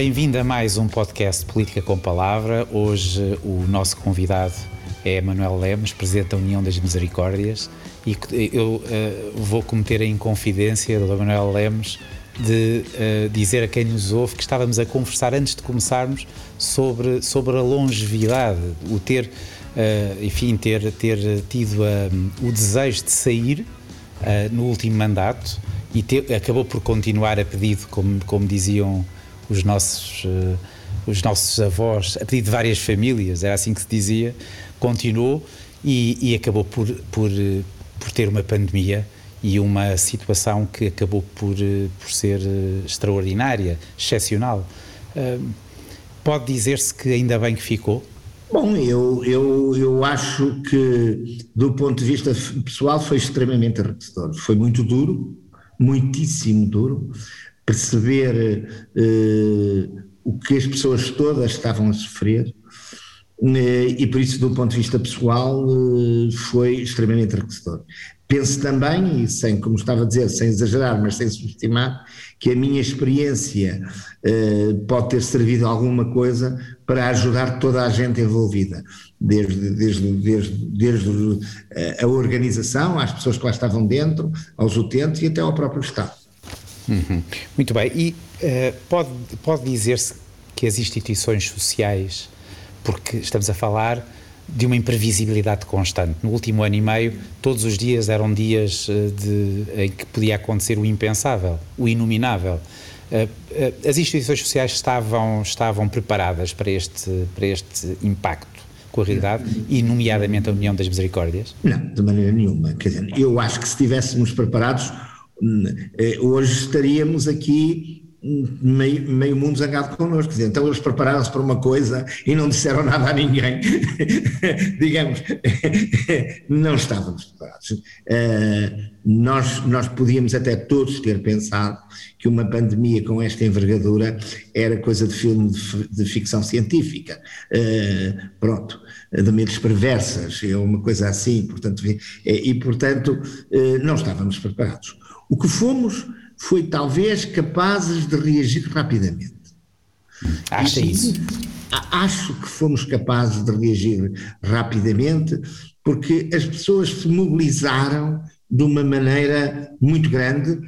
Bem-vindo a mais um podcast Política com Palavra. Hoje o nosso convidado é Manuel Lemos, Presidente da União das Misericórdias, e eu uh, vou cometer a inconfidência do Manuel Lemos de uh, dizer a quem nos ouve que estávamos a conversar antes de começarmos sobre, sobre a longevidade, o ter, uh, enfim, ter, ter tido o desejo de sair no último mandato e ter, acabou por continuar a pedido, como, como diziam os nossos, uh, os nossos avós, a pedido de várias famílias, era assim que se dizia, continuou e, e acabou por, por, por ter uma pandemia e uma situação que acabou por, por ser eh, extraordinária, excepcional. Uh, pode dizer-se que ainda bem que ficou? Bom, eu, eu, eu acho que, do ponto de vista pessoal, foi extremamente enriquecedor. Foi muito duro, muitíssimo duro perceber uh, o que as pessoas todas estavam a sofrer uh, e por isso do ponto de vista pessoal uh, foi extremamente enriquecedor. Penso também, e sem, como estava a dizer, sem exagerar, mas sem subestimar, que a minha experiência pode ter servido alguma coisa para ajudar toda a gente envolvida, desde, desde, desde, desde a organização, às pessoas que lá estavam dentro, aos utentes e até ao próprio Estado. Uhum. Muito bem. E uh, pode, pode dizer-se que as instituições sociais, porque estamos a falar de uma imprevisibilidade constante. No último ano e meio, todos os dias eram dias eh, de, em que podia acontecer o impensável, o inominável. Eh, as instituições sociais estavam, estavam preparadas para este, para este impacto com a realidade, e nomeadamente a União das Misericórdias? Não, de maneira nenhuma. Quer dizer, eu acho que se estivéssemos preparados, hoje estaríamos aqui meio, meio mundo zangado connosco. Então eles prepararam-se para uma coisa e não disseram nada a ninguém. Digamos, não estávamos preparados. Uh, nós, nós podíamos até todos ter pensado que uma pandemia com esta envergadura era coisa de filme de, de ficção científica. Uh, pronto, de mentes perversas, é uma coisa assim, portanto, e, portanto não estávamos preparados. O que fomos foi talvez capazes de reagir rapidamente. Acha isso? Acho que fomos capazes de reagir rapidamente porque as pessoas se mobilizaram de uma maneira muito grande.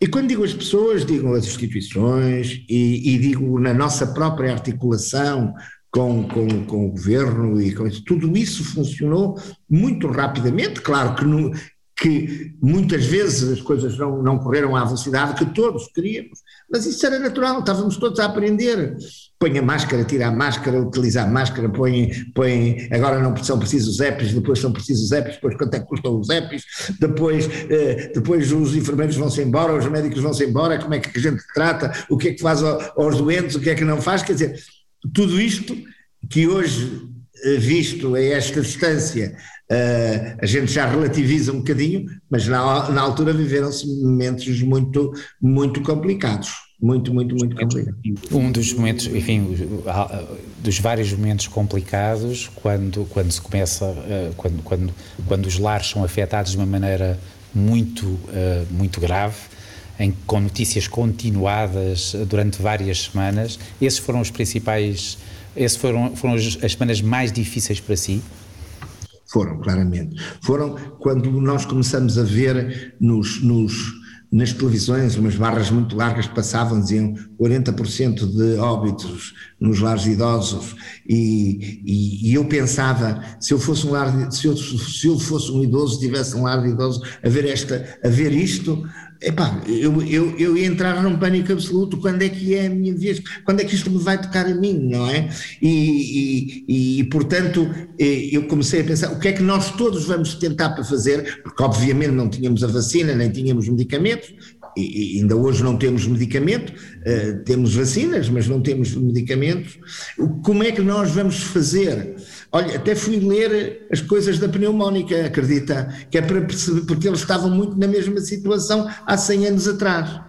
E quando digo as pessoas, digo as instituições e, e digo na nossa própria articulação com, com, com, o governo e com isso. Tudo isso funcionou muito rapidamente. Claro que no, que muitas vezes as coisas não, não correram à velocidade que todos queríamos, mas isso era natural, estávamos todos a aprender. Põe a máscara, tira a máscara, utiliza a máscara, põe, põe agora não são precisos os EPIs, depois são precisos os EPIs, depois quanto é que custam os EPIs, depois, eh, depois os enfermeiros vão-se embora, os médicos vão-se embora, como é que a gente trata, o que é que faz aos doentes, o que é que não faz, quer dizer, tudo isto que hoje, eh, visto a esta distância, Uh, a gente já relativiza um bocadinho, mas na, na altura viveram-se momentos muito, muito complicados. Muito, muito, muito complicados. Um dos momentos, enfim, dos vários momentos complicados, quando, quando se começa, uh, quando, quando, quando os lares são afetados de uma maneira muito, uh, muito grave, em, com notícias continuadas durante várias semanas, esses foram os principais, esses foram, foram as semanas mais difíceis para si? Foram, claramente. Foram quando nós começamos a ver nos, nos, nas televisões umas barras muito largas passavam, diziam 40% de óbitos nos lares idosos, e, e, e, eu pensava, se eu fosse um lar, se eu, se eu fosse um idoso, tivesse um lar de idosos, a ver, esta, a ver isto, Epá, eu, eu, eu ia entrar num pânico absoluto, quando é que é a minha vez, quando é que isto me vai tocar a mim, não é? E, e, e, portanto eh, eu comecei a pensar, o que é que nós todos vamos tentar para fazer, porque obviamente não tínhamos a vacina, nem tínhamos medicamentos, e, ainda hoje não temos medicamento, uh, temos vacinas, mas não temos medicamentos, como é que nós vamos fazer? Olha, até fui ler as coisas da pneumónica, acredita? Que é para perceber, porque eles estavam muito na mesma situação há 100 anos atrás.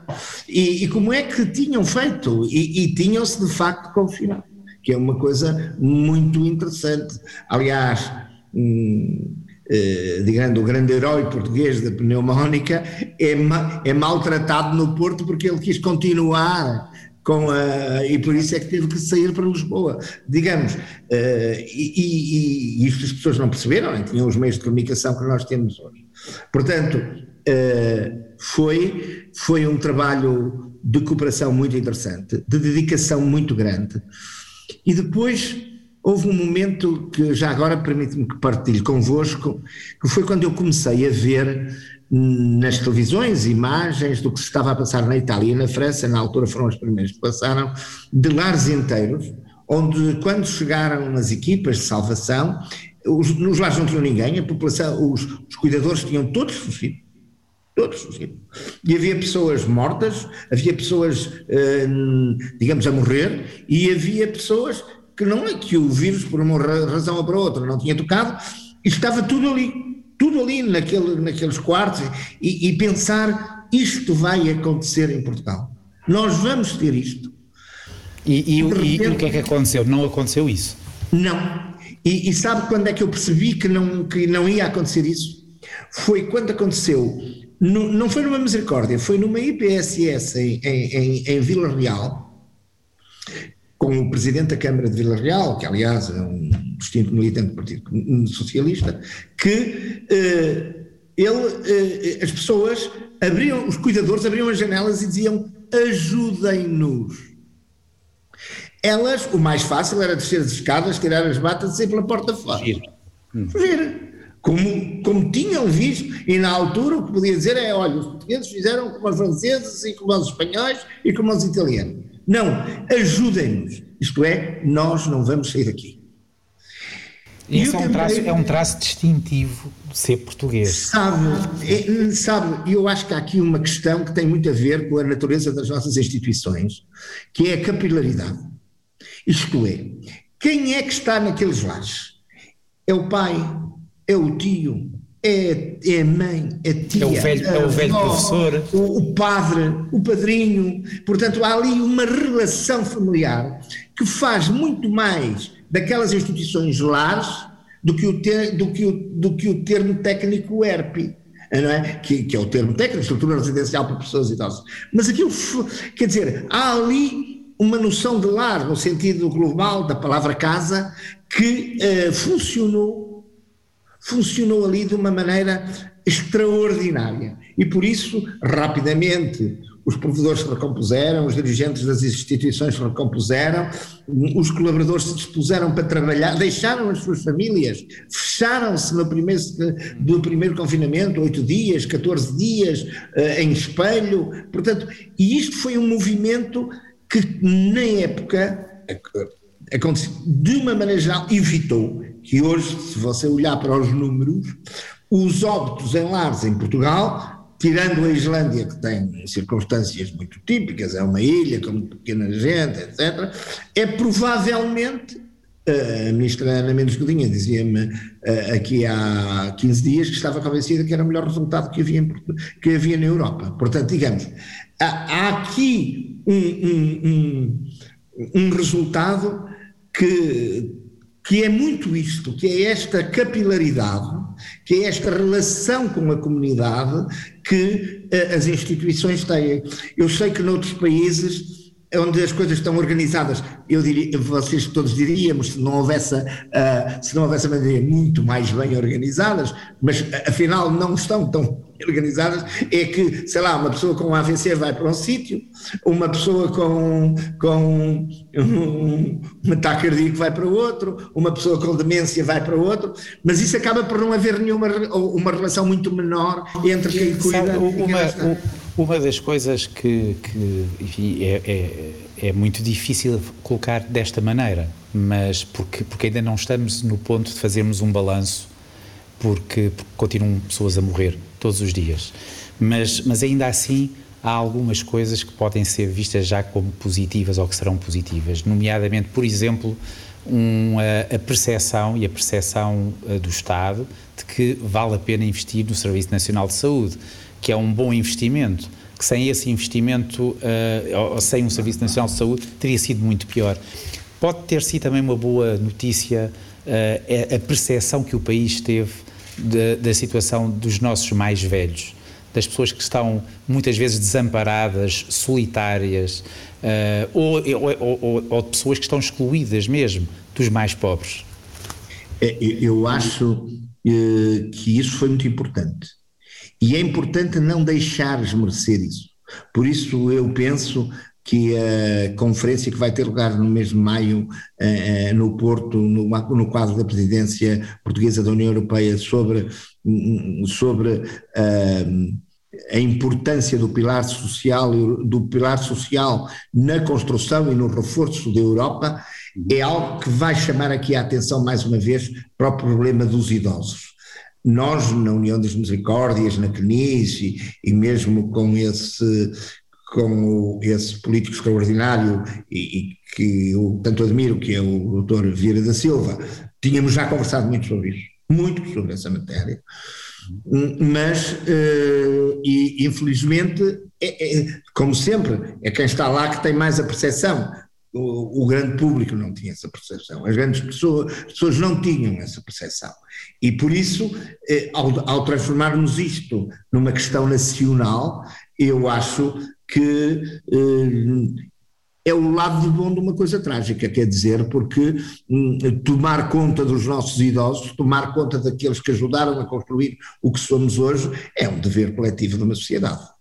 E, e como é que tinham feito? E, e tinham-se de facto confinado, que é uma coisa muito interessante. Aliás, hum, eh, digamos, o grande herói português da pneumónica é, é maltratado no Porto porque ele quis continuar com a, e por isso é que teve que sair para Lisboa, digamos. Uh, e, e, e, isto as pessoas não perceberam, nem tinham os meios de comunicação que nós temos hoje. Portanto, uh, foi, foi um trabalho de cooperação muito interessante, de dedicação muito grande. E depois houve um momento que já agora permite-me que partilhe convosco, que foi quando eu comecei a ver nas televisões imagens do que se estava a passar na Itália e na França, na altura foram os primeiros que passaram, de lares inteiros, onde quando chegaram as equipas de salvação, os, nos lares não tinham ninguém, a população, os, os cuidadores tinham todos fugido, todos. E havia pessoas mortas, havia pessoas, eh, digamos, a morrer, e havia pessoas que não é que o vírus, por uma razão ou por outra, não tinha tocado, e estava tudo ali tudo ali naquele, naqueles quartos e, e, pensar isto vai acontecer em Portugal. Nós vamos ter isto. E, e, repente, e o que é que aconteceu? Não aconteceu isso? Não. E, sabe quando é que eu percebi que não, que não ia acontecer isso? Foi quando aconteceu, no, não foi numa misericórdia, foi numa IPSS em, em, em Vila Real, com o presidente da Câmara de Vila Real, que aliás é um distinto militante do Partido Socialista, que uh, ele, uh, as pessoas abriam, os cuidadores abriam as janelas e diziam ajudem-nos. Elas, o mais fácil era descer as escadas, tirar as batas e sair pela porta fora. Fugir. Hum. Fugir. Como, como tinham visto, e na altura o que podia dizer é: olha, os portugueses fizeram como os franceses, e como os espanhóis e como os italianos. Não, ajudem-nos. Isto é, nós não vamos sair daqui. Isso é um, traço, é um traço distintivo de ser português. Sabe, é, sabe, eu acho que há aqui uma questão que tem muito a ver com a natureza das nossas instituições, que é a capilaridade. Isto é, quem é que está naqueles lares? É o pai, é o tio, é, é a mãe, é a tia, é o velho, é o velho avó, professor, o, o, padre, o padrinho. Portanto, há ali uma relação familiar que faz muito mais daquelas instituições lares do que o, ter, do que o, do que o termo técnico ERP. É? que, que é o termo técnico, estrutura residencial para pessoas idosas. Mas aquilo, quer dizer, há ali uma noção de lar, no sentido global da palavra casa, que uh, funcionou funcionou ali de uma maneira extraordinária. E por isso, rapidamente, os provedores se recompuseram, os dirigentes das instituições se recompuseram, os colaboradores se dispuseram para trabalhar, deixaram as suas famílias, fecharam-se no primeiro, do primeiro confinamento, 8 dias, 14 dias, eh, em espelho. Portanto, e isto foi um movimento que, na época, aconteceu, de uma maneira geral, evitou que hoje, se você olhar para os números, os óbitos em lares em Portugal, tirando a Islândia, que tem circunstâncias muito típicas, é uma ilha com pequena gente, etc., é provavelmente a ministra Ana Mendes Godinha dizia-me uh, aqui há 15 dias que estava convencida que era o melhor resultado que havia, que havia na Europa. Portanto, digamos, há, há aqui um, um, um, um resultado que, que é muito isto, que é esta capilaridade, que é esta relação com a comunidade que uh, as instituições têm. Eu sei que noutros países onde as coisas estão organizadas, eu diria, vocês todos diríamos, se não houvesse, uh, se não houvesse maneira muito mais bem organizadas, mas afinal não estão tão organizadas, é que, sei lá, uma pessoa com AVC vai para um sítio, uma pessoa com, com um, um ataque cardíaco vai para outro, uma pessoa com demência vai para outro, mas isso acaba por não haver nenhuma uma relação muito menor entre quem cuida uma, e quem uma das coisas que, que enfim, é, é, é, muito difícil colocar desta maneira, mas porque, porque ainda não estamos no ponto de fazermos um balanço, porque, porque continuam pessoas a morrer todos os dias. Mas, mas ainda assim há algumas coisas que podem ser vistas já como positivas ou que serão positivas, nomeadamente, por exemplo, um, a, percepção e a percepção uh, do Estado de que vale a pena investir no Serviço Nacional de Saúde que é um bom investimento, que sem esse investimento, uh, ou sem um Serviço Nacional de Saúde, teria sido muito pior. Pode ter sido também uma boa notícia uh, a percepção que o país teve de, da situação dos nossos mais velhos. das pessoas que estão muitas vezes desamparadas, solitárias, uh, ou, ou, ou, ou, de pessoas que estão excluídas mesmo dos mais pobres? É, eu acho que isso foi muito importante. E é importante não deixar esmorecer isso. Por isso eu penso que a conferência que vai ter lugar no mês de maio eh, no Porto, no, quadro da presidência portuguesa da União Europeia, sobre, sobre uh, a importância do pilar social do pilar social na construção e no reforço da Europa é algo que vai chamar aqui a atenção mais uma vez para o problema dos idosos. Nós, na União das Misericórdias, na CNIS e, e mesmo com esse, com esse político extraordinário e, e, que eu tanto admiro, que é o Dr. Vieira da Silva, tínhamos já conversado muito sobre isso, muito sobre essa matéria, mas, uh, e infelizmente, é, é, como sempre, é quem está lá que tem mais a percepção. O, o, grande público não tinha essa percepção, as grandes pessoas, as pessoas não tinham essa percepção. E por isso, eh, ao, ao transformarmos isto numa questão nacional, eu acho que eh, é o lado bom de uma coisa trágica, quer dizer, porque hum, tomar conta dos nossos idosos, tomar conta daqueles que ajudaram a construir o que somos hoje, é um dever coletivo de uma sociedade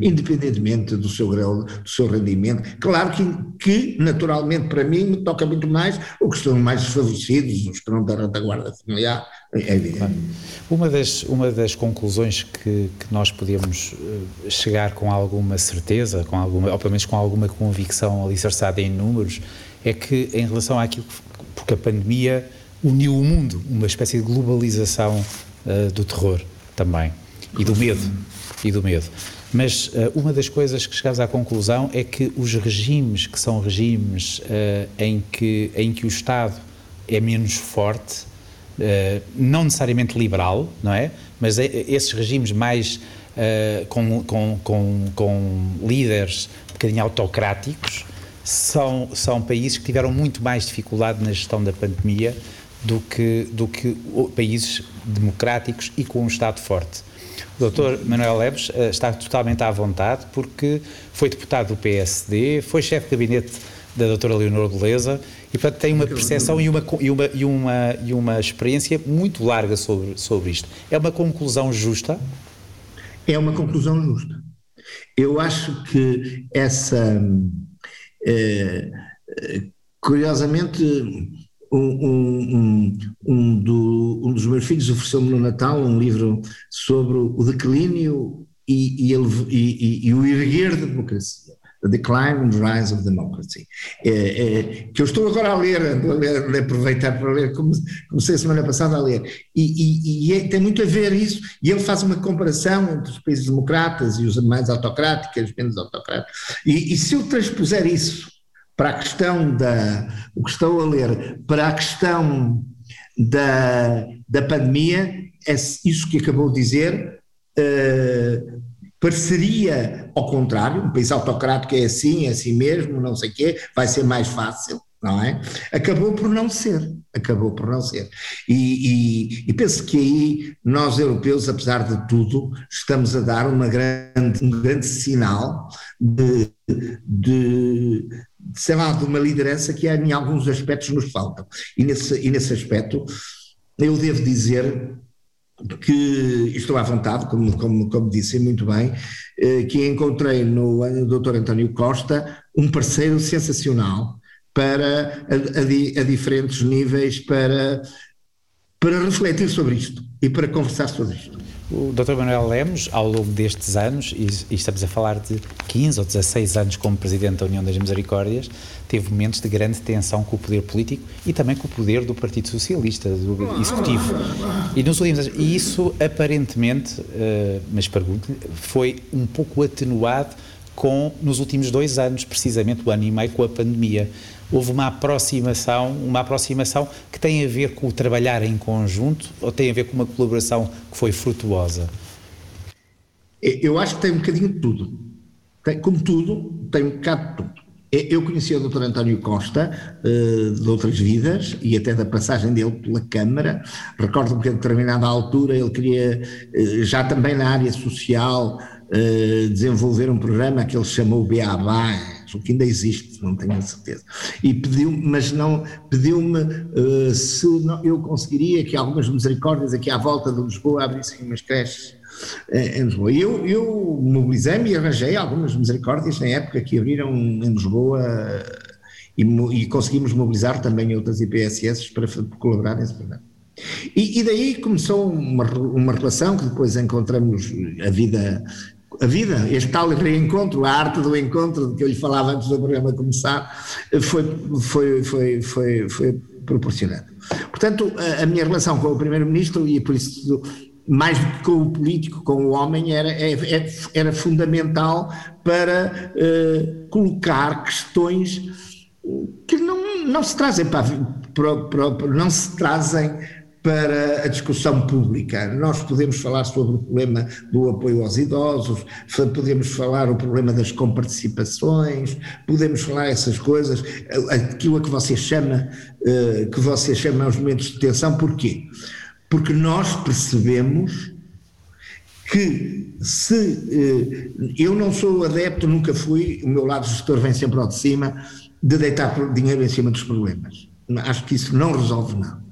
independentemente do seu grau, do seu rendimento. Claro que, que, naturalmente, para mim, me toca muito mais os que estão mais desfavorecidos, os que estão da retaguarda familiar, é evidente. Uma das, uma das conclusões que, que nós podemos eh, chegar com alguma certeza, com alguma, ou pelo menos com alguma convicção alicerçada em números, é que em relação àquilo que, porque a pandemia uniu o mundo, uma espécie de globalização uh, do terror também, e do medo, e do medo. Mas uh, uma das coisas que chegamos à conclusão é que os regimes que são regimes uh, em, que, em que o Estado é menos forte, uh, não necessariamente liberal, não é? Mas é, esses regimes mais com, com, com, com líderes um bocadinho autocráticos são, são países que tiveram muito mais dificuldade na gestão da pandemia do que, do que países democráticos e com um Estado forte. O Dr. Manuel Leves uh, está totalmente à vontade porque foi deputado do PSD, foi chefe de gabinete da doutora Leonor Beleza e, portanto, tem uma percepção e uma, e uma, e uma, e uma experiência muito larga sobre, sobre isto. É uma conclusão justa? É uma conclusão justa. Eu acho que essa. Eh, eh, curiosamente, um, um, um, do, um dos meus filhos ofereceu-me no Natal um livro sobre o declínio e, e, e, e o erguer da democracia. The Decline and Rise of Democracy, é, é, que eu estou agora a ler, a, ler, aproveitar para ler, comecei a semana passada a ler, e, e é, tem muito a ver isso, e ele faz uma comparação entre os países democratas e os mais autocráticos, menos autocráticos, e, se eu transpuser isso para a questão da, o que estou a ler, para a questão da, da pandemia, é isso que acabou de dizer, uh, pareceria ao contrário, um país autocrático é assim, é assim mesmo, não sei o quê, vai ser mais fácil, não é? Acabou por não ser, acabou por não ser. E, e, e penso que aí nós europeus, apesar de tudo, estamos a dar uma grande, um grande sinal de, de sei lá, de uma liderança que em alguns aspectos nos falta. E nesse, e nesse aspecto, eu devo dizer que estou à vontade, como, como, como disse muito bem, eh, que encontrei no, no Dr. António Costa um parceiro sensacional para a, a, a diferentes níveis para, para refletir sobre isto e para conversar sobre isto. O Dr. Manuel Lemos, ao longo destes anos, e, estamos a falar de 15 ou 16 anos como Presidente da União das Misericórdias, teve momentos de grande tensão com o poder político e também com o poder do Partido Socialista, do Executivo. E, nos últimos anos, e isso aparentemente, uh, mas pergunto foi um pouco atenuado com, nos últimos dois anos, precisamente o ano e meio com a pandemia houve uma aproximação, uma aproximação que tem a ver com o trabalhar em conjunto ou tem a ver com uma colaboração que foi frutuosa? Eu acho que tem um bocadinho de tudo. Tem, como tudo, tem um bocado de tudo. Eu conheci o Dr. António Costa uh, de outras vidas e até da passagem dele pela Câmara. Recordo-me que a determinada altura ele queria, uh, já também na área social, uh, desenvolver um programa que ele chamou BABA, o que ainda existe, não tenho a certeza. E pediu, mas não pediu-me se não, eu conseguiria que algumas misericórdias aqui à volta de Lisboa abrissem umas creches em Lisboa. E eu, eu mobilizei-me e arranjei algumas misericórdias na época que abriram em Lisboa e, e conseguimos mobilizar também outras IPSS para colaborar nesse programa. E, e, daí começou uma, uma relação que depois encontramos a vida, a vida, este tal reencontro, a arte do encontro de que eu lhe falava antes do programa começar, foi, foi, foi, foi, foi proporcionando. Portanto, a, a minha relação com o Primeiro-Ministro, e por isso mais do que com o político, com o homem, era, é, é, era fundamental para uh, colocar questões que não, não se trazem para, para, para, não se trazem para a discussão pública. Nós podemos falar sobre o problema do apoio aos idosos, podemos falar o problema das comparticipações, podemos falar essas coisas, aquilo a que você chama, uh, que você chama os momentos de tensão, porquê? porque nós percebemos que se eh, eu não sou adepto, nunca fui, o meu lado gestor vem sempre ao de cima, de deitar dinheiro em cima dos problemas. Acho que isso não resolve nada.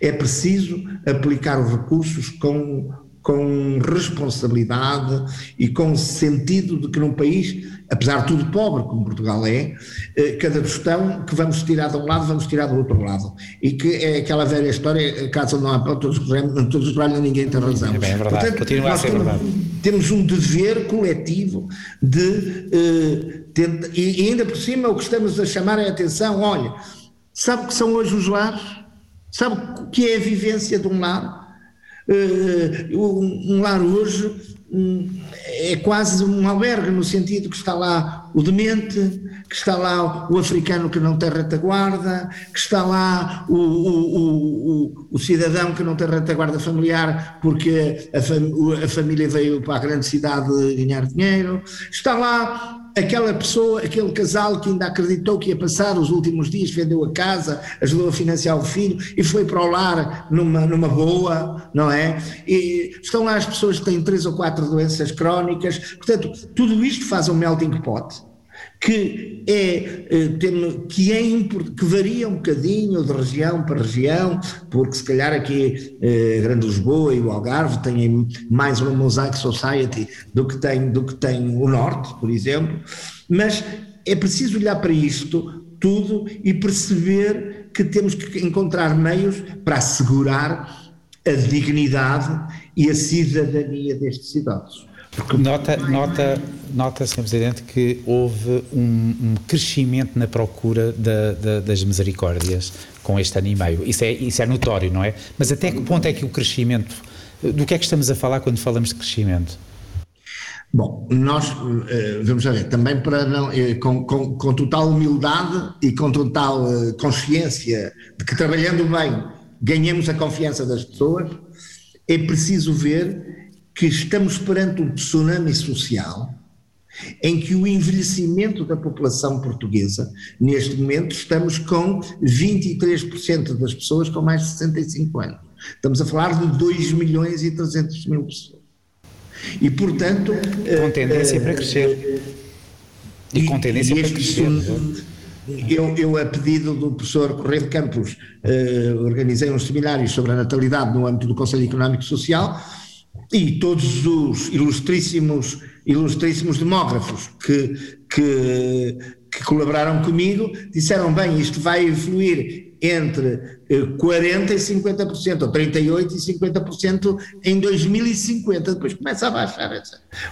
É preciso aplicar os recursos com com responsabilidade e com sentido de que num país, apesar de tudo pobre, como Portugal é, eh, cada questão que vamos tirar de um lado, vamos tirar do outro lado. E que é aquela velha história, caso não há todos os todos os trabalhos, ninguém tem razão. É bem, é verdade, Portanto, continua a ser temos, verdade. Temos um dever coletivo de, uh, tenta, e ainda por cima o que estamos a chamar é a atenção, olha, sabe o que são hoje os lares? Sabe o que é a vivência de um lar? Uh, um lar hoje um, é quase um albergue, no sentido que está lá o demente, que está lá o africano que não tem retaguarda, que está lá o, o, o, o cidadão que não tem retaguarda familiar porque a, fam a família veio para a grande cidade ganhar dinheiro, está lá aquela pessoa, aquele casal que ainda acreditou que ia passar os últimos dias, vendeu a casa, ajudou a financiar o filho e foi para o lar numa, numa boa, não é? E estão lá as pessoas que têm três ou quatro doenças crónicas, portanto, tudo isto faz um melting pot que é, eh, que, é que varia um bocadinho de região para região, porque se calhar aqui a eh, Grande Lisboa e o Algarve têm mais uma mosaic society do que tem, do que tem o Norte, por exemplo, mas é preciso olhar para isto tudo e perceber que temos que encontrar meios para assegurar a dignidade e a cidadania destes Nota, nota, nota, Sr. Presidente, que houve um, um crescimento na procura da, da, das misericórdias com este ano e meio. Isso é, isso é notório, não é? Mas até que ponto é que o crescimento. Do que é que estamos a falar quando falamos de crescimento? Bom, nós, eh, vamos ver, também para não, eh, com, com, com total humildade e com total eh, consciência de que trabalhando bem ganhamos a confiança das pessoas, é preciso ver que estamos perante um tsunami social em que o envelhecimento da população portuguesa, neste momento, estamos com 23% das pessoas com mais de 65 anos. Estamos a falar de 2 milhões e 300 mil pessoas. E, portanto. Com tendência uh, para crescer. E, e com tendência para crescer. Eu, eu, a pedido do professor Correio de Campos, uh, organizei uns seminários sobre a natalidade no âmbito do Conselho Económico e Social e todos os ilustríssimos, ilustríssimos demógrafos que, que, que colaboraram comigo disseram, bem, isto vai evoluir entre 40% eh, e 50%, ou 38% e 50% em 2050, depois começa a baixar.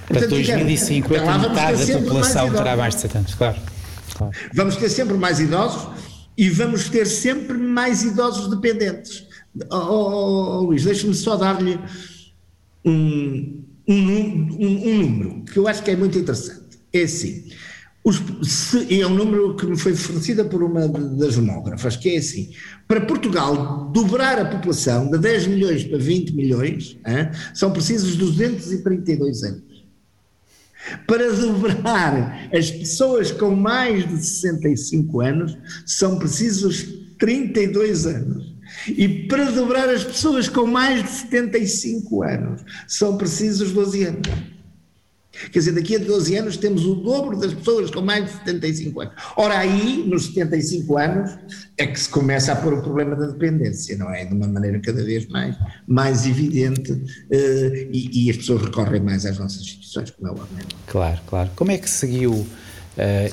Para 2050 metade da população terá mais de 70 anos, claro, claro. Vamos ter sempre mais idosos e vamos ter sempre mais idosos dependentes. Oh, oh, oh Luís, deixa-me só dar-lhe um, um, um, número que eu acho que é muito interessante. É assim, os, se, é um número que me foi fornecido por uma das demógrafas, que é assim, para Portugal dobrar a população de 10 milhões para 20 milhões, hein, são precisos 232 anos. Para dobrar as pessoas com mais de 65 anos, são precisos 32 anos. E para dobrar as pessoas com mais de 75 anos, são precisos 12 anos. Quer dizer, daqui a 12 anos temos o dobro das pessoas com mais de 75 anos. Ora, aí, nos 75 anos, é que se começa a pôr o problema da dependência, não é? De uma maneira cada vez mais, mais evidente uh, e, e, as pessoas recorrem mais às nossas instituições, como é o Claro, claro. Como é que seguiu uh,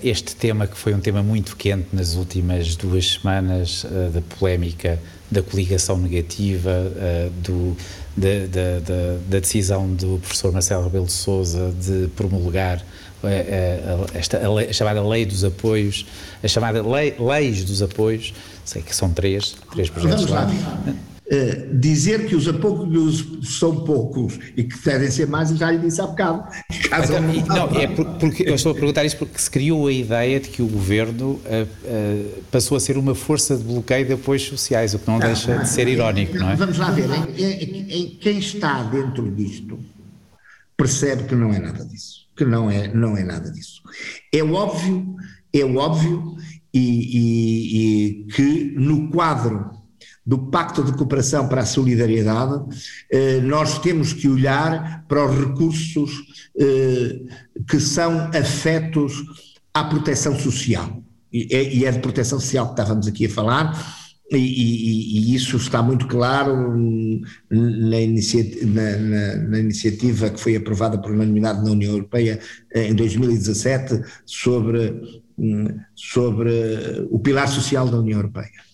este tema, que foi um tema muito quente nas últimas duas semanas, uh, da polémica da coligação negativa, do da, da, da, da decisão do professor Marcelo Rebelo de Sousa de promulgar eh, eh, esta, a, lei, a, chamada lei dos apoios, a chamada lei, leis dos apoios, sei que são três, três projetos lá. Uh, dizer que os apoios são poucos e que devem ser mais, já lhe disse há bocado. Então, não, é porque eu estou a perguntar isso porque se criou a ideia de que o governo uh, uh, passou a ser uma força de bloqueio de apoios sociais, o que não, não deixa de ser irónico, não é? Vamos lá ver, em, em, em, quem está dentro disto percebe que não é nada disso, que não é, não é nada disso. É óbvio, é óbvio e, e, e que no quadro do Pacto de Cooperação para a Solidariedade, eh, nós temos que olhar para os recursos eh, que são afetos à proteção social. E é de proteção social que estávamos aqui a falar, e, e, e, isso está muito claro na, inicia, na, na, na, iniciativa que foi aprovada por unanimidade na União Europeia eh, em 2017 sobre, hum, sobre o pilar social da União Europeia.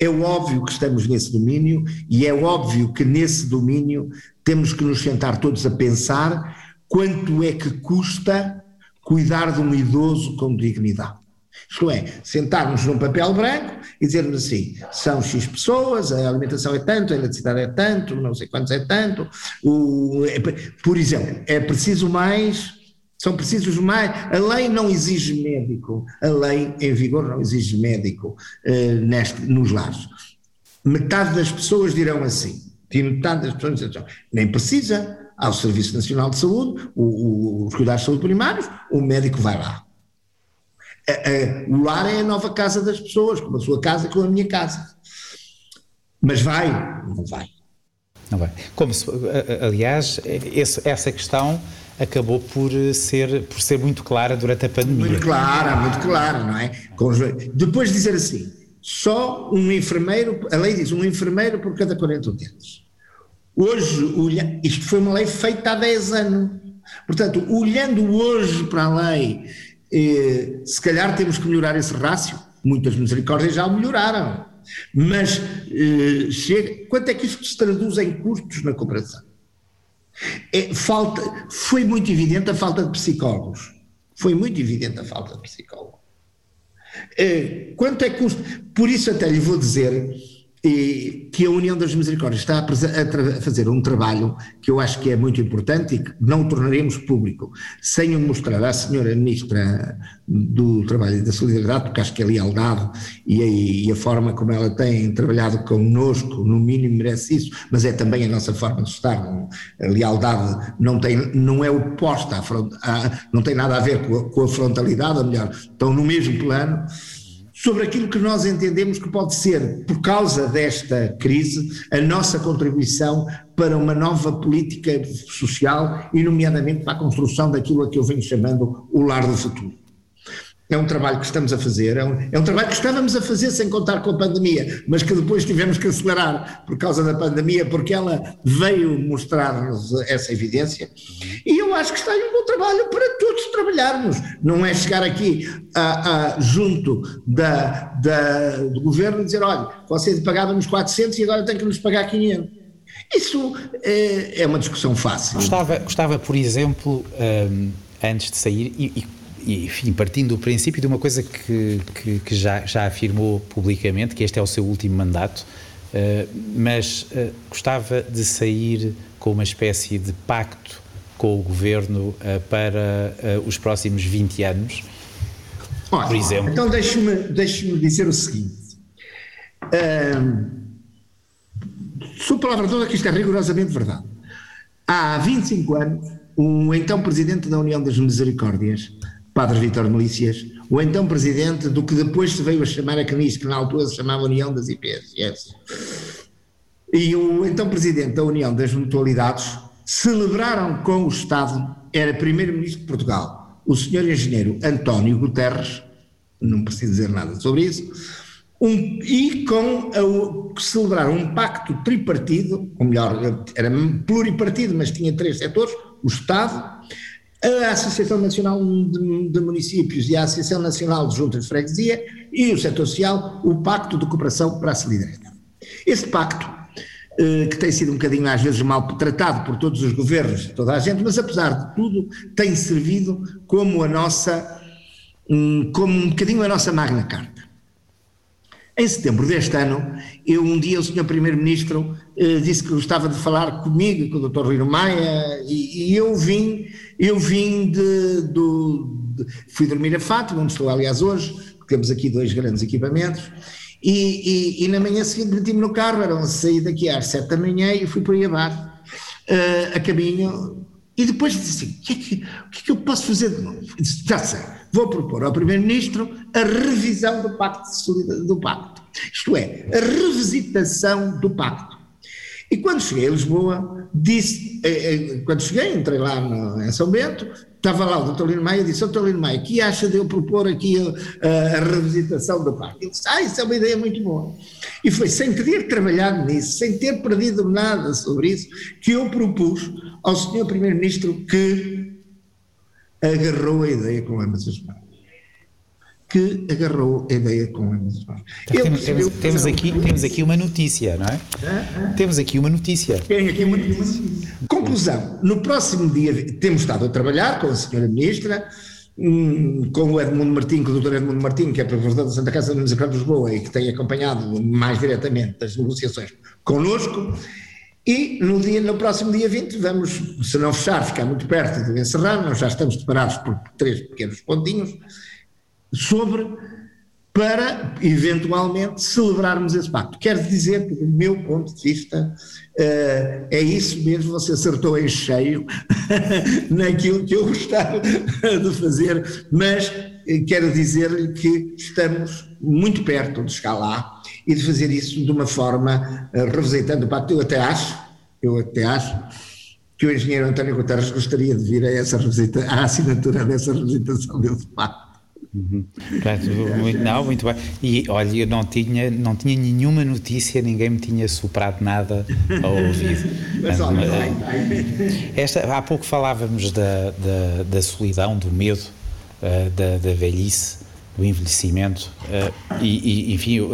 É óbvio que estamos nesse domínio e é óbvio que nesse domínio temos que nos sentar todos a pensar quanto é que custa cuidar de um idoso com dignidade. Isto é, sentarmos num papel branco e dizermos assim: são X pessoas, a alimentação é tanto, a eletricidade é tanto, não sei quantos é tanto. O, é, por exemplo, é preciso mais são precisos mais. A lei não exige médico, a lei em vigor não exige médico uh, neste, nos lares. Metade das pessoas dirão assim, e metade das pessoas dirão, nem precisa, há o Serviço Nacional de Saúde, o, o, os cuidados de saúde primários, o médico vai lá. o lar é a nova casa das pessoas, como a sua casa, como a minha casa. Mas vai? Não vai. Não vai. Como se, aliás, esse, essa questão acabou por ser, por ser muito clara durante a pandemia. Muito clara, muito clara, não é? Depois de dizer assim, só um enfermeiro, a lei diz um enfermeiro por cada 40 utentes. Hoje, isto foi uma lei feita há 10 anos. Portanto, olhando hoje para a lei, eh, se calhar temos que melhorar esse rácio. Muitas misericórdias já melhoraram. Mas eh, chega, quanto é que isto se traduz em custos na cooperação? É, falta, foi muito evidente a falta de psicólogos. Foi muito evidente a falta de psicólogos. É, quanto é que? Por isso até lhe vou dizer que a União das Misericórdias está a, fazer um trabalho que eu acho que é muito importante e que não tornaremos público sem o mostrar à senhora Ministra do Trabalho e da Solidariedade, porque acho que a lealdade e a, e a forma como ela tem trabalhado connosco, no mínimo merece isso, mas é também a nossa forma de estar. A lealdade não, tem, não é oposta, à, à, não tem nada a ver com a, com a frontalidade, ou melhor, estão no mesmo plano sobre aquilo que nós entendemos que pode ser, por causa desta crise, a nossa contribuição para uma nova política social e, nomeadamente, para a construção daquilo a que eu venho chamando o lar do futuro. É um trabalho que estamos a fazer, é um, é um, trabalho que estávamos a fazer sem contar com a pandemia, mas que depois tivemos que acelerar por causa da pandemia, porque ela veio mostrar-nos essa evidência. E eu acho que está aí um bom trabalho para todos trabalharmos. Não é chegar aqui a, a, junto da, da, do governo e dizer: olha, você pagava-nos 400 e agora tem que nos pagar 500. Isso é, é uma discussão fácil. Gostava, gostava por exemplo, um, antes de sair, e, e e, enfim, partindo do princípio de uma coisa que, que, que, já, já afirmou publicamente, que este é o seu último mandato, uh, mas uh, gostava de sair com uma espécie de pacto com o governo uh, para os próximos 20 anos, Olha, por exemplo. Então deixe-me deixe dizer o seguinte. Uh, sou palavra toda que isto é rigorosamente verdade. Há 25 anos o então presidente da União das Misericórdias, Padre Vítor Melícias, o então presidente do que depois se veio a chamar a CNIS, que na altura se chamava União das IPSS, e o então presidente da União das Mutualidades celebraram com o Estado, era primeiro-ministro de Portugal, o senhor engenheiro António Guterres, não preciso dizer nada sobre isso, um, e com a, celebraram um pacto tripartido, ou melhor, era pluripartido, mas tinha três setores, o Estado, a Associação Nacional de, Municípios e a Associação Nacional de Juntas de Freguesia e o setor social, o Pacto de Cooperação para a Solidariedade. Esse pacto, eh, que tem sido um bocadinho às vezes mal tratado por todos os governos, toda a gente, mas apesar de tudo tem servido como a nossa, um, como um bocadinho a nossa magna carta. Em setembro deste ano, eu um dia o Sr. Primeiro-Ministro eh, disse que gostava de falar comigo, com o Dr. Rui Maia, e, e, eu vim, eu vim de, do, de, fui dormir a Fátima, onde estou aliás hoje, temos aqui dois grandes equipamentos, e, e, e na manhã seguinte meti-me no carro, eram sair daqui às sete da manhã e fui por aí abaixo, uh, a caminho, e depois disse assim, o que, é que, o que é que eu posso fazer de novo? Disse, já sei, vou propor ao Primeiro-Ministro a revisão do Pacto do Pacto. Isto é, a revisitação do Pacto. E quando cheguei a Lisboa, disse, eh, eh, quando cheguei, entrei lá no, em São Bento, estava lá o Dr. Lino Maia e disse, Dr. Lino Maia, que acha de eu propor aqui a, a revisitação do Pacto? Ele disse, ah, isso é uma ideia muito boa. E foi sem ter trabalhado nisso, sem ter perdido nada sobre isso, que eu propus ao Sr. Primeiro-Ministro que agarrou a ideia com ambas as mãos. Que agarrou a ideia com ambas as mãos. Temos, temos, temos, aqui, temos aqui uma notícia, não é? Ah, ah. Temos aqui uma notícia. Tem aqui uma notícia. Conclusão: no próximo dia, temos estado a trabalhar com a Sra. Ministra, hum, com o Edmundo Martins, com o Dr. Edmundo Martins, que é professor da Santa Casa da Misericórdia de Lisboa e que tem acompanhado mais diretamente as negociações connosco, e no, dia, no próximo dia 20 vamos, se não fechar, ficar muito perto de encerrar, nós já estamos separados por três pequenos pontinhos, sobre para eventualmente celebrarmos esse pacto. Quero dizer que, do meu ponto de vista, uh, é isso mesmo, você acertou em cheio naquilo que eu gostava de fazer, mas eh, quero dizer-lhe que estamos muito perto de chegar lá e de fazer isso de uma forma uh, revisitando o pacto. Eu até acho, eu até acho que o engenheiro António Guterres gostaria de vir a essa revisita, à assinatura dessa revisitação desse pacto. Uhum. muito, não, muito bem. E olha, eu não tinha, não tinha nenhuma notícia, ninguém me tinha soprado nada ao ouvido. Mas, olha, esta, há pouco falávamos da, da, da solidão, do medo, uh, da, da velhice, do envelhecimento. Uh, e, e, enfim, uh,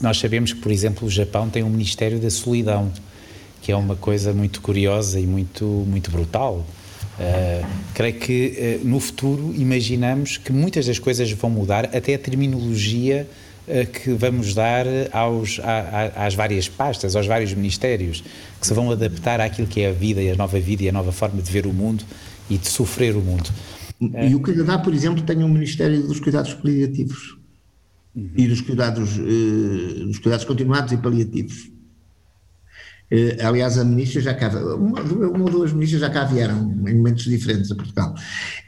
nós sabemos que, por exemplo, o Japão tem um Ministério da Solidão, que é uma coisa muito curiosa e muito, muito brutal. Uh, creio que uh, no futuro imaginamos que muitas das coisas vão mudar, até a terminologia uh, que vamos dar aos, a, a, às várias pastas, aos vários ministérios, que se vão adaptar àquilo que é a vida e a nova vida e a nova forma de ver o mundo e de sofrer o mundo. E o Canadá, por exemplo, tem um Ministério dos Cuidados Paliativos uhum. e dos cuidados, dos cuidados continuados e paliativos. Eh, aliás, a ministra já cá, uma, uma ou duas ministras já cá vieram em momentos diferentes a Portugal.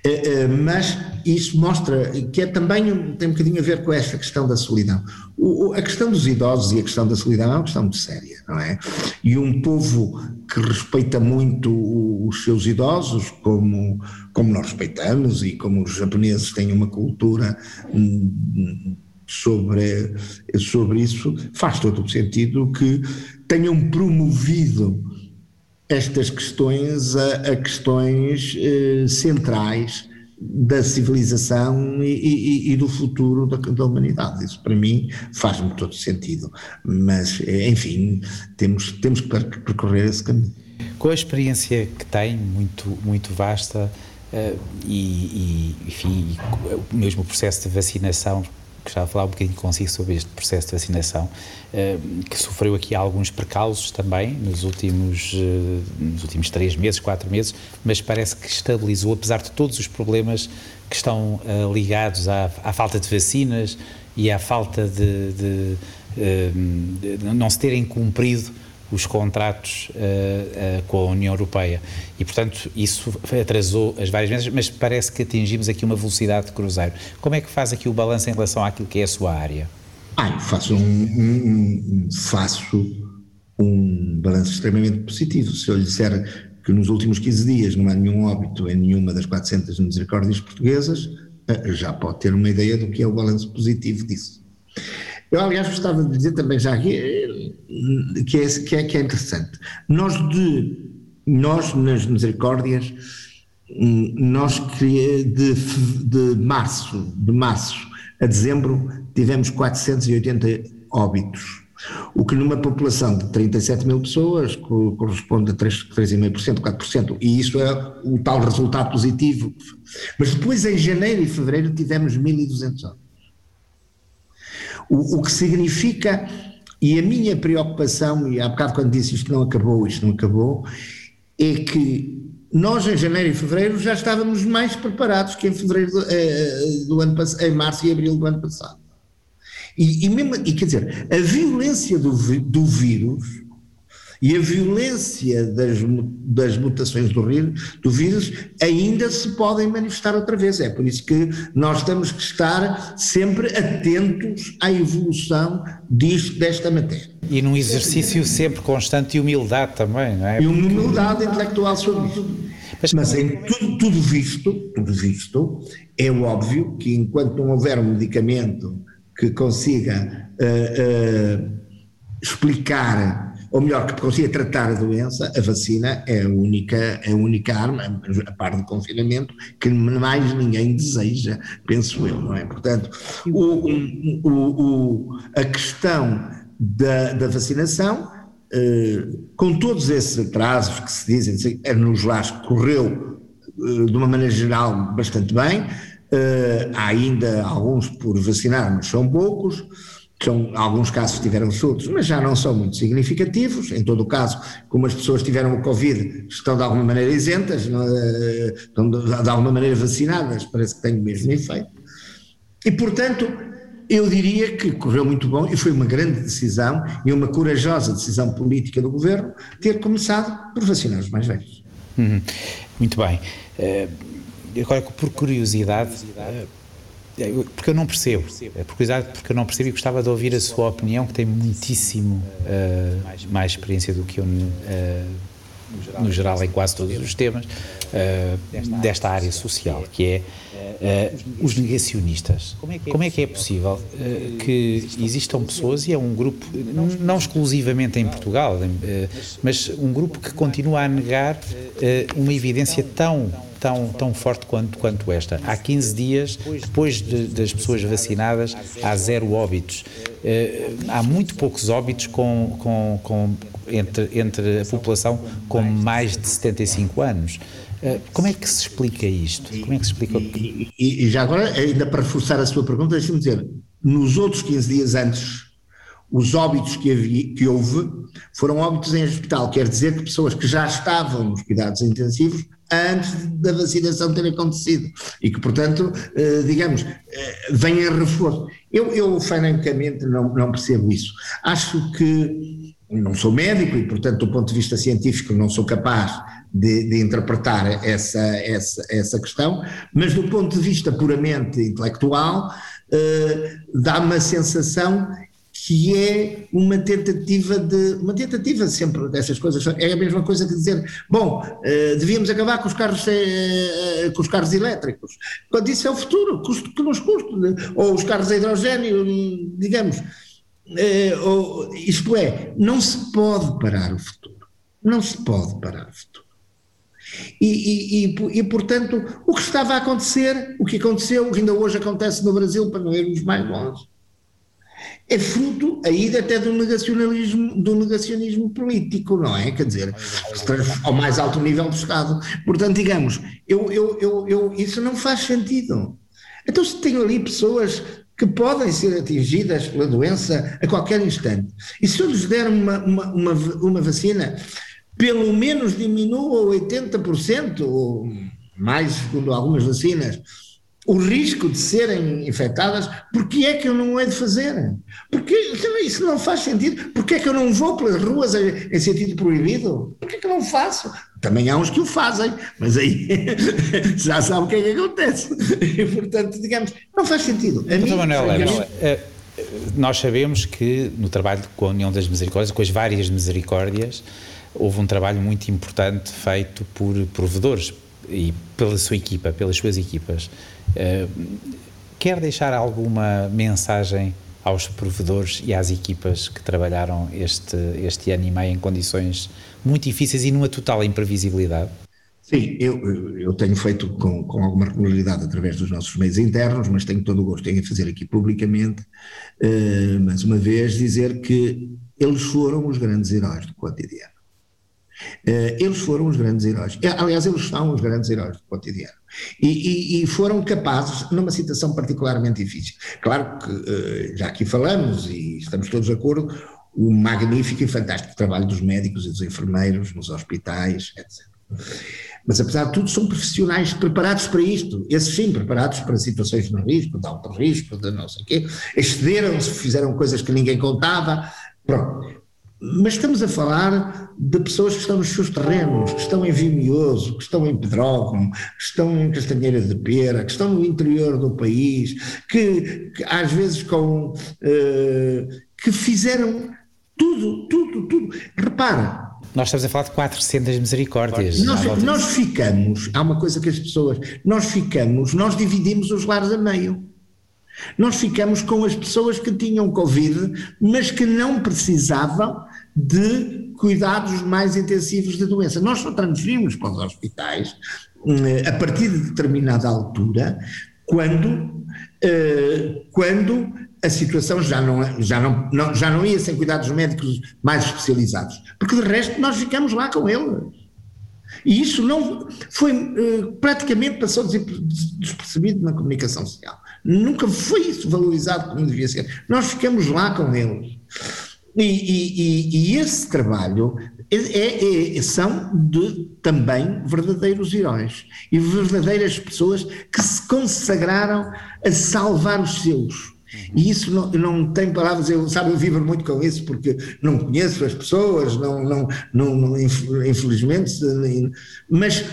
Eh, eh, mas isso mostra que é também tem um bocadinho a ver com esta questão da solidão. O, a questão dos idosos e a questão da solidão é uma questão muito séria, não é? E um povo que respeita muito os seus idosos, como, como nós respeitamos e como os japoneses têm uma cultura hum, sobre, sobre isso, faz todo o sentido que tenham promovido estas questões a, a questões eh, centrais da civilização e, e, e do futuro da, da, humanidade. Isso para mim faz-me todo sentido. Mas, eh, enfim, temos, temos que percorrer esse caminho. Com a experiência que tem, muito, muito vasta, uh, e, e, enfim, o mesmo processo de vacinação gostava de falar um bocadinho consigo sobre este processo de vacinação, eh, que sofreu aqui alguns percalços também nos últimos, eh, nos últimos três meses, quatro meses, mas parece que estabilizou, apesar de todos os problemas que estão eh, ligados à, à falta de vacinas e à falta de, de, de não se terem cumprido os contratos uh, uh, com a União Europeia. E, portanto, isso atrasou as várias vezes, mas parece que atingimos aqui uma velocidade de cruzeiro. Como é que faz aqui o balanço em relação àquilo que é a sua área? Ah, faço um, um, faço um balanço extremamente positivo. Se eu lhe disser que nos últimos 15 dias não há nenhum óbito em nenhuma das 400 misericórdias portuguesas, eh, já pode ter uma ideia do que é o balanço positivo disso. Eu, aliás, gostava de dizer também já aqui eh, que é, que é, que é interessante. Nós, de, nós, nas misericórdias, hum, nós de, de março, de março a dezembro, tivemos 480 óbitos, o que numa população de 37 mil pessoas corresponde a 3,5%, 4%, e isso é o tal resultado positivo. Mas depois, em janeiro e fevereiro, tivemos 1.200 óbitos. O, o que significa, e a minha preocupação, e há bocado quando disse isto não acabou, isto não acabou, é que nós em janeiro e fevereiro já estávamos mais preparados que em fevereiro do, eh, do ano em março e abril do ano passado. E, e, mesmo, e quer dizer, a violência do, do vírus e a violência das, das mutações do, do vírus ainda se podem manifestar outra vez. É por isso que nós temos que estar sempre atentos à evolução disto, desta matéria. E num exercício sempre constante de humildade também, não é? E uma humildade intelectual sobre isso. Mas, Mas em tudo, tudo visto, tudo visto, é óbvio que enquanto não houver um medicamento que consiga uh, uh, explicar ou melhor, que consiga tratar a doença, a vacina é a única, é a única arma, a par do confinamento, que mais ninguém deseja, penso eu, não é? Portanto, o, o, o, a questão da, da vacinação, eh, com todos esses atrasos que se dizem, é nos lares correu eh, de uma maneira geral bastante bem, eh, há ainda alguns por vacinar, mas são poucos, são, alguns casos tiveram surtos, mas já não são muito significativos. Em todo o caso, como as pessoas tiveram o Covid, estão de alguma maneira isentas, é? estão de, alguma maneira vacinadas, parece que tem o mesmo efeito. E, portanto, eu diria que correu muito bom e foi uma grande decisão e uma corajosa decisão política do governo ter começado por vacinar os mais velhos. Uhum. Muito bem. Uh, agora, por curiosidade, é, porque eu não percebo, é por curiosidade, porque eu não percebo e gostava de ouvir a sua opinião, que tem muitíssimo uh, mais experiência do que eu uh, no geral em quase todos os temas uh, desta área social, que é os negacionistas. Como é que é possível que existam pessoas, e é um grupo, não exclusivamente em Portugal, mas um grupo que continua a negar uma evidência tão tão, tão forte quanto, quanto esta. Há 15 dias, depois de, das pessoas vacinadas, há zero óbitos. Uh, há muito poucos óbitos com, com, com, entre, entre a população com mais de 75 anos. Uh, como é que se explica isto? Como é que se explica? E, e, e já agora, ainda para reforçar a sua pergunta, deixe-me dizer, nos outros 15 dias antes, os óbitos que, havia, que houve foram óbitos em hospital, quer dizer que pessoas que já estavam nos cuidados intensivos antes da vacinação ter acontecido e que, portanto, eh, digamos, eh, em reforço. Eu, eu francamente, não, não percebo isso. Acho que não sou médico e, portanto, do ponto de vista científico, não sou capaz de, de, interpretar essa, essa, essa questão, mas do ponto de vista puramente intelectual, eh, dá-me a sensação que é uma tentativa de, uma tentativa sempre dessas coisas, é a mesma coisa que dizer, bom, uh, devíamos acabar com os carros, uh, com os carros elétricos, quando isso é o futuro, custo que nos custa, ou os carros a hidrogênio, digamos, ou, isto é, não se pode parar o futuro, não se pode parar o futuro. E, e, e, e, portanto, o que estava a acontecer, o que aconteceu, o que ainda hoje acontece no Brasil, para não irmos mais longe, é fruto aí até do negacionalismo, do negacionismo político, não é? Quer dizer, ao mais alto nível do Estado. Portanto, digamos, eu, eu, eu, eu, isso não faz sentido. Então, se tenho ali pessoas que podem ser atingidas pela doença a qualquer instante, e se eu lhes der uma, uma, uma, uma vacina, pelo menos diminua 80%, ou mais, segundo algumas vacinas, o risco de serem infectadas, porque é que eu não hei de fazer? Porque isso não faz sentido. Porque é que eu não vou pelas ruas em sentido proibido? Porque é que eu não faço? Também há uns que o fazem, mas aí já sabe o que é que acontece. E, portanto, digamos, não faz sentido. A mim, Manuel, é, nós sabemos que no trabalho com a União das Misericórdias, com as várias misericórdias, houve um trabalho muito importante feito por provedores e pela sua equipa, pelas suas equipas. Uh, quer deixar alguma mensagem aos provedores e às equipas que trabalharam este, este ano e meio em condições muito difíceis e numa total imprevisibilidade? Sim, eu, eu tenho feito com, com alguma regularidade através dos nossos meios internos, mas tenho todo o gosto em fazer aqui publicamente, uh, mais uma vez, dizer que eles foram os grandes heróis do cotidiano. Uh, eles foram os grandes heróis. Eh, aliás, eles são os grandes heróis do cotidiano. E, e, e foram capazes, numa situação particularmente difícil. Claro que, uh, já aqui falamos e estamos todos de acordo, o magnífico e fantástico trabalho dos médicos e dos enfermeiros nos hospitais, etc. Mas, apesar de tudo, são profissionais preparados para isto. Esses sim, preparados para situações de risco, de alto risco, de não sei o quê. Excederam-se, fizeram coisas que ninguém contava. Pronto. Mas estamos a falar de pessoas que estão nos seus terrenos, que estão em Vimioso, que estão em Pedrógão, que estão em Castanheira de Pera, que estão no interior do país, que, que às vezes com. Uh, que fizeram tudo, tudo, tudo. Repara. Nós estamos a falar de 400 misericórdias. Nós, nós ficamos, há uma coisa que as pessoas. Nós ficamos, nós dividimos os lares a meio. Nós ficamos com as pessoas que tinham Covid, mas que não precisavam de cuidados mais intensivos da doença. Nós só transferimos para os hospitais eh, a partir de determinada altura, quando, eh, quando a situação já não, já, não, já não ia sem cuidados médicos mais especializados. Porque de resto nós ficamos lá com eles. E isso não foi eh, praticamente passou despercebido na comunicação social. Nunca foi isso valorizado como devia ser. Nós ficamos lá com eles. E, e, e, e esse trabalho é, é, é, são de, também verdadeiros heróis e verdadeiras pessoas que se consagraram a salvar os seus. E isso não, não tem palavras, eu, sabe, eu vivo muito com isso porque não conheço as pessoas, não, não, não, não infelizmente, mas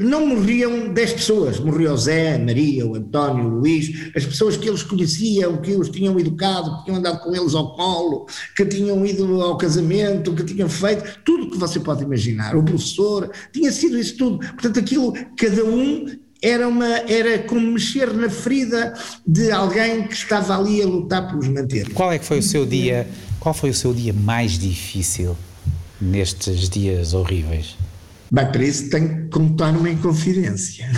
não morriam 10 pessoas, morria o Zé, Maria, o António, o Luís, as pessoas que eles conheciam, que os tinham educado, que tinham andado com eles ao colo, que tinham ido ao casamento, que tinham feito, tudo que você pode imaginar, o professor, tinha sido isso tudo. Portanto, aquilo, cada um era, uma, era como mexer na ferida de alguém que estava ali a lutar por os manter. Qual é que foi o seu dia, qual foi o seu dia mais difícil nestes dias horríveis? Bem, para isso tenho que contar uma inconfidência.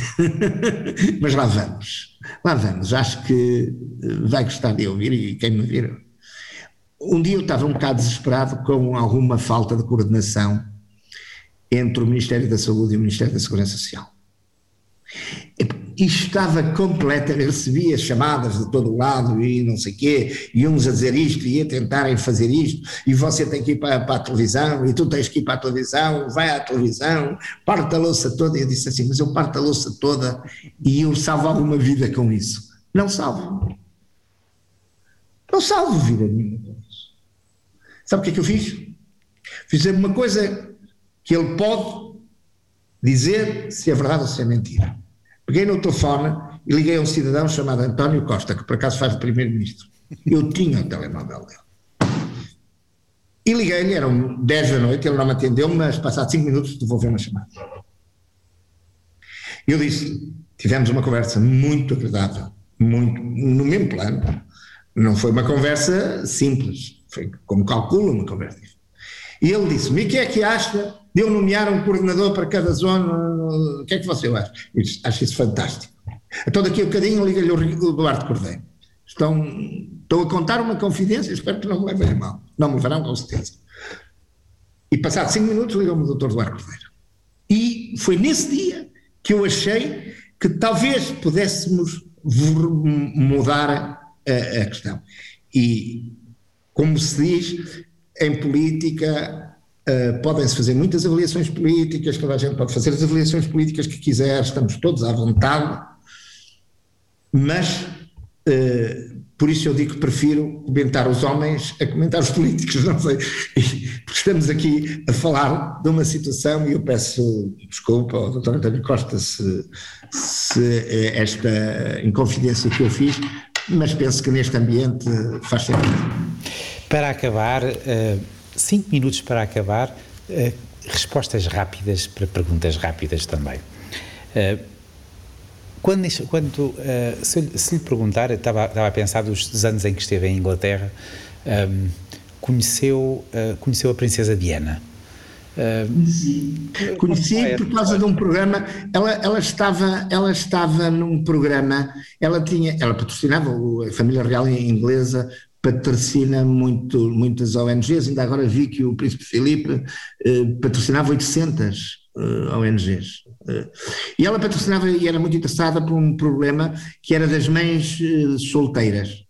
Mas lá vamos. Lá vamos. Acho que eh, vai gostar de ouvir e quem me vir. Um dia eu estava um bocado desesperado com alguma falta de coordenação entre o Ministério da Saúde e o Ministério da Segurança Social e estava completa, recebia chamadas de todo lado e não sei quê, e uns a dizer isto e a tentarem fazer isto, e você tem que ir para, para, a televisão, e tu tens que ir para a televisão, vai à televisão, parte a louça toda, e eu disse assim, mas eu parto a louça toda e eu salvo alguma vida com isso. Não salvo. Não salvo vida nenhuma com isso. Sabe o que é que eu fiz? Fiz uma coisa que ele pode dizer se é verdade ou se é mentira. Peguei no telefone e liguei a um cidadão chamado António Costa, que por acaso faz de primeiro-ministro. Eu tinha o telemóvel dele. E liguei-lhe, eram 10 da noite, ele não me atendeu, mas passados 5 minutos devolveu uma chamada. Eu disse, tivemos uma conversa muito agradável, muito, no mesmo plano. Não foi uma conversa simples, foi como calculo uma conversa. E ele disse-me, o que é que acha de eu nomear um coordenador para cada zona, o que é que você acha? Acho isso fantástico. Então daqui a um bocadinho liga-lhe o Duarte Cordeiro. Estão, estou a contar uma confidência, espero que não me levem a mal. Não me levarão com certeza. E passados cinco minutos ligou-me o doutor Duarte Cordeiro. E foi nesse dia que eu achei que talvez pudéssemos mudar a, a questão. E, como se diz, em política Uh, Podem-se fazer muitas avaliações políticas, toda a gente pode fazer as avaliações políticas que quiser, estamos todos à vontade, mas uh, por isso eu digo que prefiro comentar os homens a comentar os políticos, não sei, porque estamos aqui a falar de uma situação e eu peço desculpa ao Dr. António Costa se, se eh, esta inconfidência que eu fiz, mas penso que neste ambiente faz sentido. Para acabar, uh, cinco minutos para acabar, uh, respostas rápidas para perguntas rápidas também. Uh, quando, quando se, se, lhe perguntar, estava, estava a pensar dos anos em que esteve em Inglaterra, um, ehm, conheceu, conheceu a princesa Diana. Conheci, conheci por causa de um programa. Ela, ela, estava, ela estava num programa. Ela tinha, ela patrocinava a família real inglesa patrocina muito, muitas ONGs, ainda agora vi que o Príncipe Filipe eh, patrocinava 800 eh, ONGs. Eh, e ela patrocinava e era muito interessada por um problema que era das mães eh, solteiras.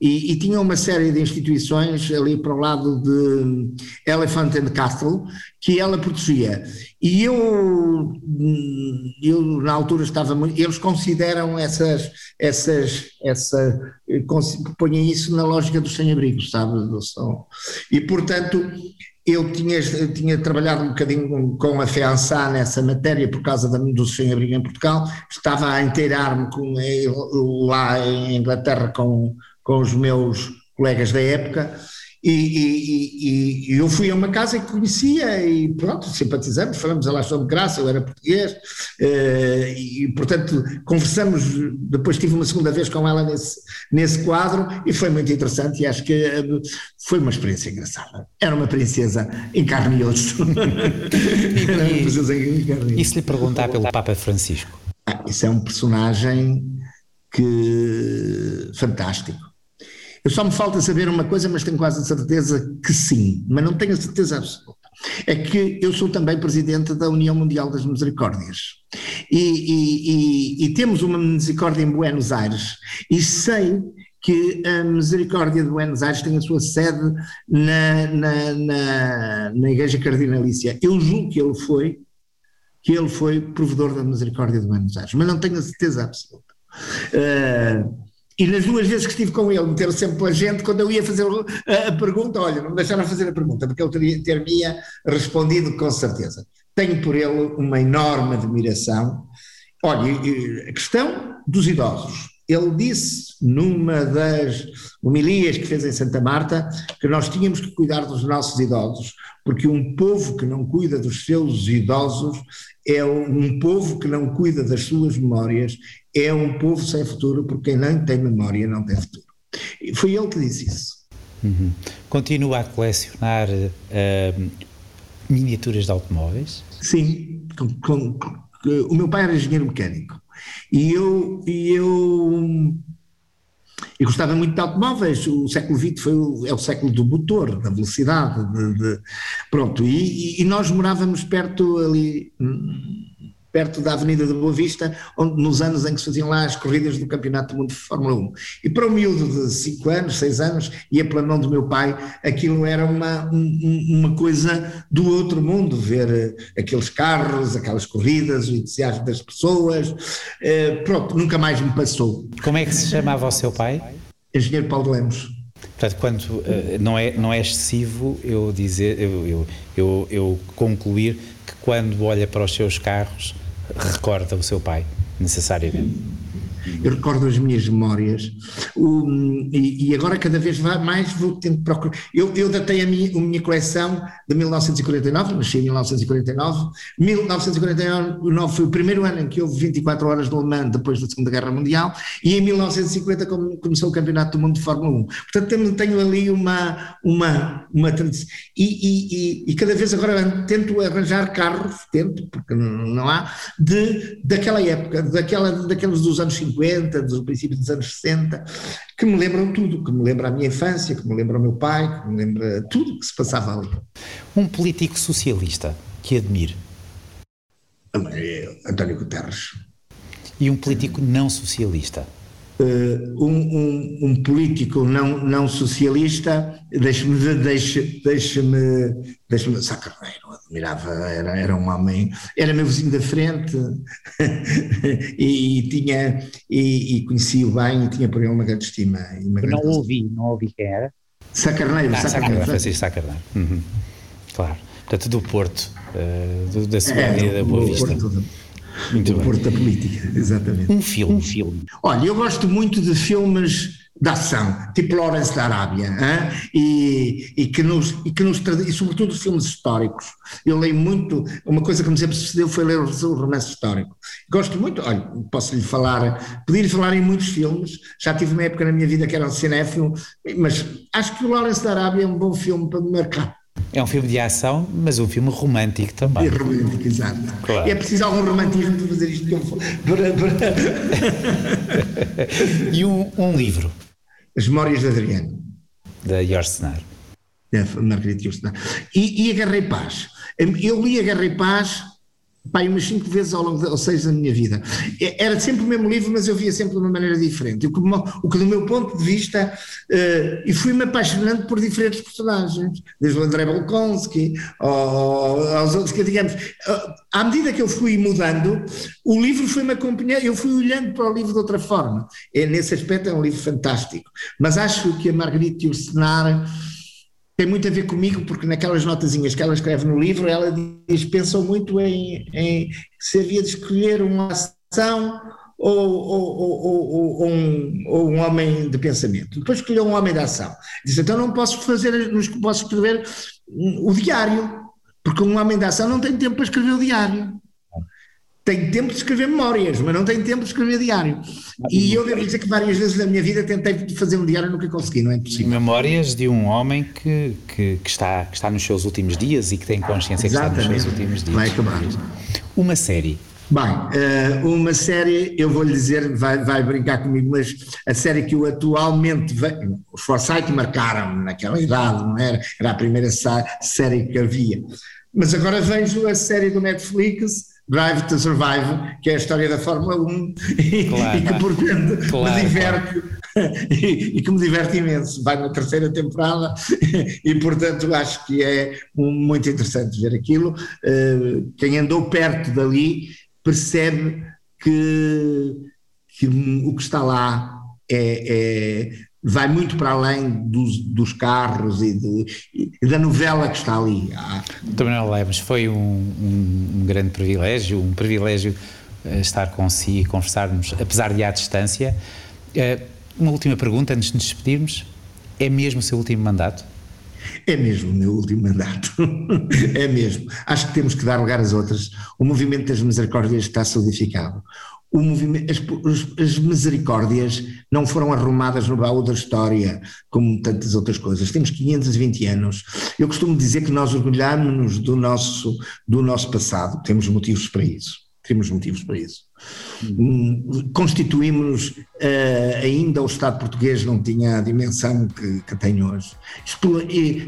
E, e, tinha uma série de instituições ali para o lado de Elephant and Castle que ela protegia. E eu, eu na altura estava muito, eles consideram essas, essas, essa, põem isso na lógica dos sem-abrigos, sabe? E portanto, eu tinha, tinha trabalhado um bocadinho com a FEANSA nessa matéria por causa da, do sem-abrigo em Portugal, estava a inteirar-me lá em Inglaterra com com os meus colegas da época, e, e, e, eu fui a uma casa que conhecia e pronto, simpatizamos, falamos lá sobre graça, eu era português eh, e portanto conversamos, depois tive uma segunda vez com ela nesse, nesse quadro e foi muito interessante e acho que eh, foi uma experiência engraçada. Era uma princesa em carne e osso. e, e se lhe perguntar pelo Papa Francisco? Ah, isso é um personagem que fantástico eu só me falta saber uma coisa, mas tenho quase a certeza que sim, mas não tenho a certeza absoluta. É que eu sou também presidente da União Mundial das Misericórdias. E, e, e, e temos uma misericórdia em Buenos Aires. E sei que a Misericórdia de Buenos Aires tem a sua sede na, na, na, na Igreja Cardinalícia. Eu julgo que ele foi, que ele foi provedor da Misericórdia de Buenos Aires, mas não tenho a certeza absoluta. Uh, e nas duas vezes que estive com ele, meter sempre pela gente, quando eu ia fazer a, pergunta, olha, não me deixaram fazer a pergunta, porque ele teria, ter-me respondido com certeza. Tenho por ele uma enorme admiração. Olha, a questão dos idosos. Ele disse numa das homilias que fez em Santa Marta que nós tínhamos que cuidar dos nossos idosos, porque um povo que não cuida dos seus idosos é um povo que não cuida das suas memórias, é um povo sem futuro, porque quem não tem memória não tem futuro. E foi ele que disse isso. Uhum. Continua a colecionar uh, miniaturas de automóveis? Sim, com, com, com, o meu pai era engenheiro mecânico e eu, e eu e gostava muito de automóveis. O século XX foi o, é o século do motor, da velocidade. De, de, pronto, e, e, nós morávamos perto ali perto da Avenida da Boa Vista, onde nos anos em que se faziam lá as corridas do Campeonato do Mundo de Fórmula 1. E para um miúdo de 5 anos, 6 anos, ia pela mão do meu pai, aquilo era uma, um, uma coisa do outro mundo, ver eh, aqueles carros, aquelas corridas, o entusiasmo das pessoas. Uh, pronto, nunca mais me passou. Como é que se chamava o seu pai? Engenheiro Paulo Lemos. Portanto, quando, uh, não, é, não é excessivo eu dizer, eu, eu, eu, eu concluir que quando olha para os seus carros recorda o seu pai, necessariamente. Eu recordo as minhas memórias e, e, agora cada vez mais vou tendo procurar. Eu, eu datei a minha, a minha coleção de 1949, nasci em 1949. 1949 foi o primeiro ano em que houve 24 horas de Le Mans depois da Segunda Guerra Mundial e em 1950 começou o Campeonato do Mundo de Fórmula 1. Portanto tenho, tenho ali uma, uma, uma tradição. E, e, e, cada vez agora tento arranjar carros, tento, porque não há, de, daquela época, daquela, daqueles dos anos 50 50, do princípio dos anos 60, que me lembram tudo, que me lembra a minha infância, que me lembra o meu pai, que me lembra tudo que se passava ali. Um político socialista que admire? É António Guterres. E um político não socialista? Uh, um, um, um, político não, não socialista, deixe-me, deixe, deixe-me, deixe-me, Sá Carneiro, admirava, era, era um homem, era meu vizinho da frente e, e, tinha, e, e conhecia-o bem e tinha por ele uma grande estima. Uma grande não ouvi, não ouvi quem era. Sá Carneiro, ah, Sá Carneiro. Francisco Sá Carneiro. Uhum. Claro. Portanto, do Porto, uh, da segunda é, da Boa Vista. Porto, muito do bem. Porto da política, exatamente. Um filme. Um filme. Olha, eu gosto muito de filmes de ação, tipo Lawrence da Arábia, e, e, que nos, e que nos e sobretudo filmes históricos. Eu leio muito, uma coisa que me sempre sucedeu foi ler o romance histórico. Gosto muito, olha, posso lhe falar, podia-lhe falar em muitos filmes, já tive uma época na minha vida que era um cinéfilo, mas acho que o Lawrence da Arábia é um bom filme para me marcar. É um filme de ação, mas um filme romântico também. É romântico, exato. Claro. É preciso algum romantismo para fazer isto. E um, um, livro? As Memórias de Adriano. Da Yourcenar. É, Margarita Yourcenar. E, e A Guerra e Paz. Eu li A Guerra e Paz pai, umas cinco vezes ao longo de, ou seis da minha vida. Era sempre o mesmo livro, mas eu via sempre de uma maneira diferente. O que, o que do meu ponto de vista, uh, e fui-me apaixonando por diferentes personagens, desde o André Bolkonski aos outros, que digamos, uh, à medida que eu fui mudando, o livro foi-me acompanhar, eu fui olhando para o livro de outra forma. É, nesse aspecto é um livro fantástico. Mas acho que a Margarita Ursenar tem muito a ver comigo, porque naquelas notazinhas que ela escreve no livro, ela diz, pensou muito em, em se havia de escolher uma ação ou, ou, ou, ou, um, um homem de pensamento. Depois escolheu um homem de ação. Disse, então não posso fazer, não posso escrever o diário, porque um homem de ação não tem tempo para escrever o diário tenho tempo de escrever memórias, mas não tenho tempo de escrever diário. E eu devo dizer que várias vezes na minha vida tentei fazer um diário e nunca consegui, não é possível. Memórias de um homem que, que, que, está, que está nos seus últimos dias e que tem consciência Exatamente. que está nos seus últimos dias. Vai acabar. Uma série. Bem, eh, uma série, eu vou lhe dizer, vai, vai brincar comigo, mas a série que eu atualmente vejo, os Forsyth marcaram naquela idade, não era? Era a primeira série que havia. Mas agora vejo a série do Netflix, Drive to Survive, que é a história da Fórmula 1 claro, e, que portanto claro, me diverte claro. e, e, que me diverte imenso. Vai na terceira temporada e portanto acho que é muito interessante ver aquilo. Uh, quem andou perto dali percebe que, que o que está lá é, é vai muito para além dos, dos carros e, e, da novela que está ali. Ah. Também não Lemos, foi um, um, um, grande privilégio, um privilégio eh, estar consigo e conversarmos, apesar de à distância. Eh, uma última pergunta antes de nos despedirmos: é mesmo o seu último mandato? É mesmo o meu último mandato. é mesmo. Acho que temos que dar lugar às outras. O movimento das misericórdias está solidificado o movimento, as, as, misericórdias não foram arrumadas no baú da história, como tantas outras coisas. Temos 520 anos. Eu costumo dizer que nós orgulhamos-nos do nosso, do nosso passado. Temos motivos para isso. Temos motivos para isso. Hum, constituímos, uh, ainda o Estado português não tinha a dimensão que, que tem hoje.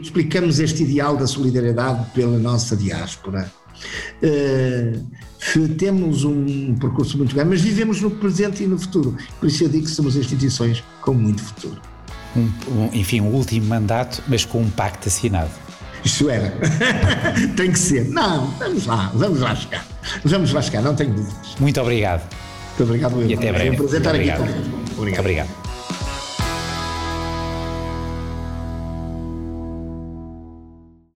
Explicamos este ideal da solidariedade pela nossa diáspora. Uh, temos um percurso muito grande, mas vivemos no presente e no futuro. Por isso eu digo que somos instituições com muito futuro. Um, um, enfim, um último mandato, mas com um pacto assinado. Isso era. Tem que ser. Não, vamos lá, vamos lá chegar. Vamos lá chegar, não tenho dúvidas. Muito obrigado. Muito obrigado, E até breve. É um prazer estar aqui. Obrigado. Obrigado.